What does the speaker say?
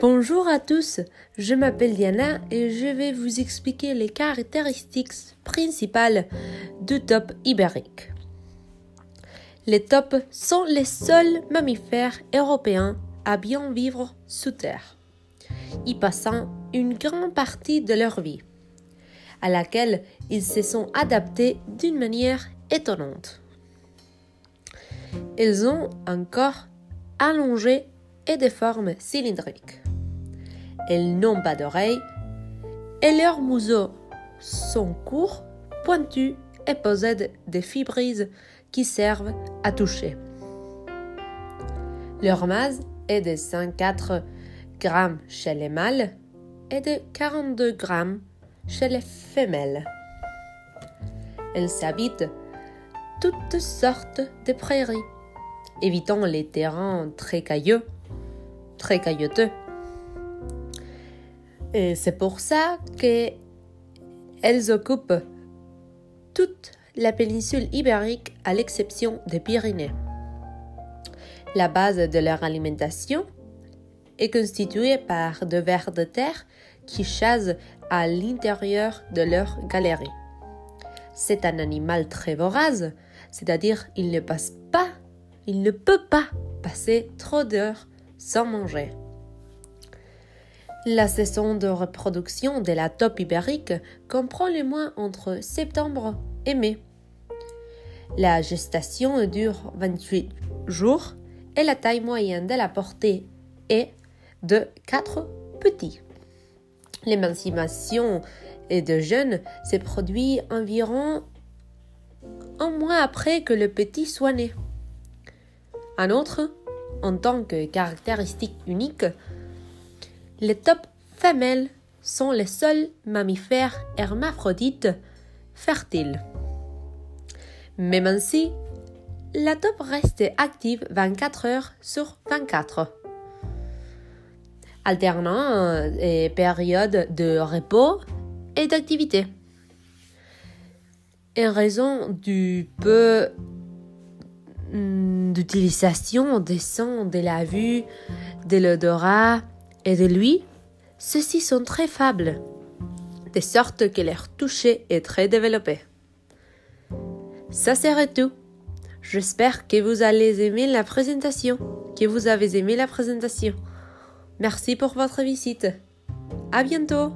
Bonjour à tous, je m'appelle Diana et je vais vous expliquer les caractéristiques principales du top ibérique. Les topes sont les seuls mammifères européens à bien vivre sous terre, y passant une grande partie de leur vie, à laquelle ils se sont adaptés d'une manière étonnante. Ils ont un corps allongé et des formes cylindriques. Ils n'ont pas d'oreilles et leurs museaux sont courts, pointus et possèdent des fibrilles qui servent à toucher. Leur masse est de 104 grammes chez les mâles et de 42 grammes chez les femelles. Elles habitent toutes sortes de prairies, évitant les terrains très cailleux, très caillouteux. Et c'est pour ça qu'elles occupent toute la péninsule ibérique à l'exception des Pyrénées. La base de leur alimentation est constituée par de vers de terre qui chassent à l'intérieur de leur galerie. C'est un animal très vorace, c'est-à-dire il ne passe pas, il ne peut pas passer trop d'heures sans manger. La saison de reproduction de la taupe ibérique comprend les mois entre septembre et mai. La gestation dure 28 jours et la taille moyenne de la portée est de 4 petits. L'émancipation de jeunes se produit environ un mois après que le petit soit né. En outre, en tant que caractéristique unique, les taupes femelles sont les seuls mammifères hermaphrodites fertiles. Même ainsi, la taupe reste active 24 heures sur 24, alternant des périodes de repos et d'activité. En raison du peu d'utilisation des sons, de la vue, de l'odorat et de lui, ceux-ci sont très faibles, de sorte que leur toucher est très développé. Ça serait tout. J'espère que vous allez aimer la présentation, que vous avez aimé la présentation. Merci pour votre visite. À bientôt!